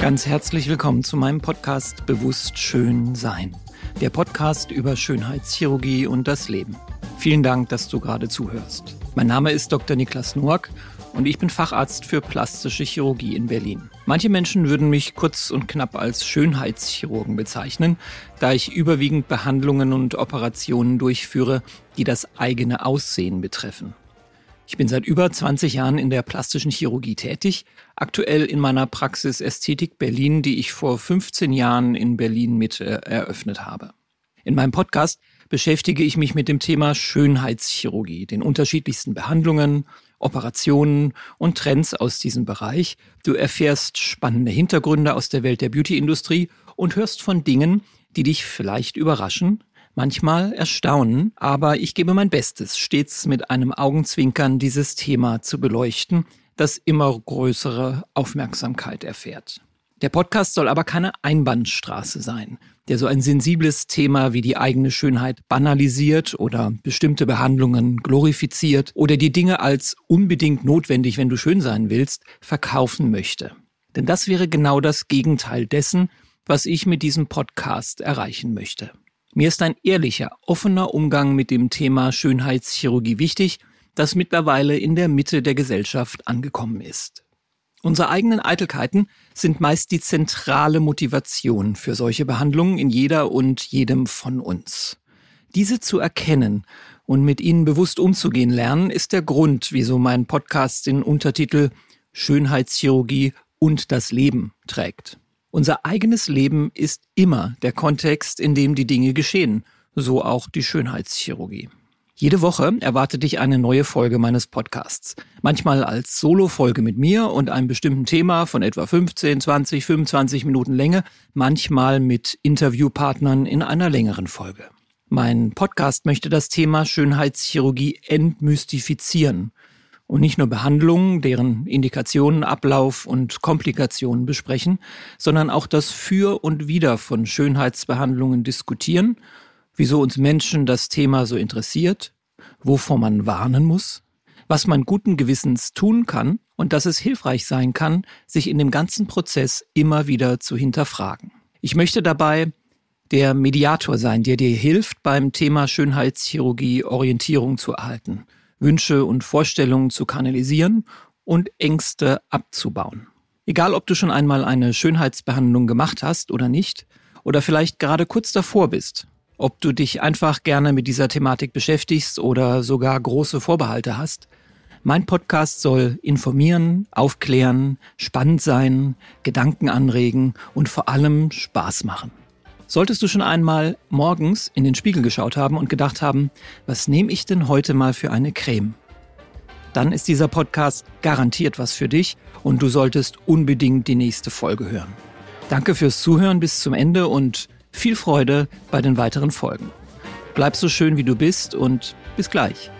Ganz herzlich willkommen zu meinem Podcast Bewusst Schön Sein. Der Podcast über Schönheitschirurgie und das Leben. Vielen Dank, dass du gerade zuhörst. Mein Name ist Dr. Niklas Noack und ich bin Facharzt für plastische Chirurgie in Berlin. Manche Menschen würden mich kurz und knapp als Schönheitschirurgen bezeichnen, da ich überwiegend Behandlungen und Operationen durchführe, die das eigene Aussehen betreffen. Ich bin seit über 20 Jahren in der plastischen Chirurgie tätig, aktuell in meiner Praxis Ästhetik Berlin, die ich vor 15 Jahren in Berlin mit äh, eröffnet habe. In meinem Podcast beschäftige ich mich mit dem Thema Schönheitschirurgie, den unterschiedlichsten Behandlungen, Operationen und Trends aus diesem Bereich. Du erfährst spannende Hintergründe aus der Welt der Beautyindustrie und hörst von Dingen, die dich vielleicht überraschen, manchmal erstaunen, aber ich gebe mein Bestes, stets mit einem Augenzwinkern dieses Thema zu beleuchten, das immer größere Aufmerksamkeit erfährt. Der Podcast soll aber keine Einbahnstraße sein, der so ein sensibles Thema wie die eigene Schönheit banalisiert oder bestimmte Behandlungen glorifiziert oder die Dinge als unbedingt notwendig, wenn du schön sein willst, verkaufen möchte. Denn das wäre genau das Gegenteil dessen, was ich mit diesem Podcast erreichen möchte. Mir ist ein ehrlicher, offener Umgang mit dem Thema Schönheitschirurgie wichtig, das mittlerweile in der Mitte der Gesellschaft angekommen ist. Unsere eigenen Eitelkeiten sind meist die zentrale Motivation für solche Behandlungen in jeder und jedem von uns. Diese zu erkennen und mit ihnen bewusst umzugehen lernen, ist der Grund, wieso mein Podcast den Untertitel Schönheitschirurgie und das Leben trägt. Unser eigenes Leben ist immer der Kontext, in dem die Dinge geschehen, so auch die Schönheitschirurgie. Jede Woche erwartet dich eine neue Folge meines Podcasts. Manchmal als Solo-Folge mit mir und einem bestimmten Thema von etwa 15, 20, 25 Minuten Länge, manchmal mit Interviewpartnern in einer längeren Folge. Mein Podcast möchte das Thema Schönheitschirurgie entmystifizieren und nicht nur Behandlungen, deren Indikationen, Ablauf und Komplikationen besprechen, sondern auch das Für und Wider von Schönheitsbehandlungen diskutieren wieso uns Menschen das Thema so interessiert, wovor man warnen muss, was man guten Gewissens tun kann und dass es hilfreich sein kann, sich in dem ganzen Prozess immer wieder zu hinterfragen. Ich möchte dabei der Mediator sein, der dir hilft, beim Thema Schönheitschirurgie Orientierung zu erhalten, Wünsche und Vorstellungen zu kanalisieren und Ängste abzubauen. Egal, ob du schon einmal eine Schönheitsbehandlung gemacht hast oder nicht, oder vielleicht gerade kurz davor bist ob du dich einfach gerne mit dieser Thematik beschäftigst oder sogar große Vorbehalte hast. Mein Podcast soll informieren, aufklären, spannend sein, Gedanken anregen und vor allem Spaß machen. Solltest du schon einmal morgens in den Spiegel geschaut haben und gedacht haben, was nehme ich denn heute mal für eine Creme? Dann ist dieser Podcast garantiert was für dich und du solltest unbedingt die nächste Folge hören. Danke fürs Zuhören bis zum Ende und viel Freude bei den weiteren Folgen. Bleib so schön wie du bist und bis gleich.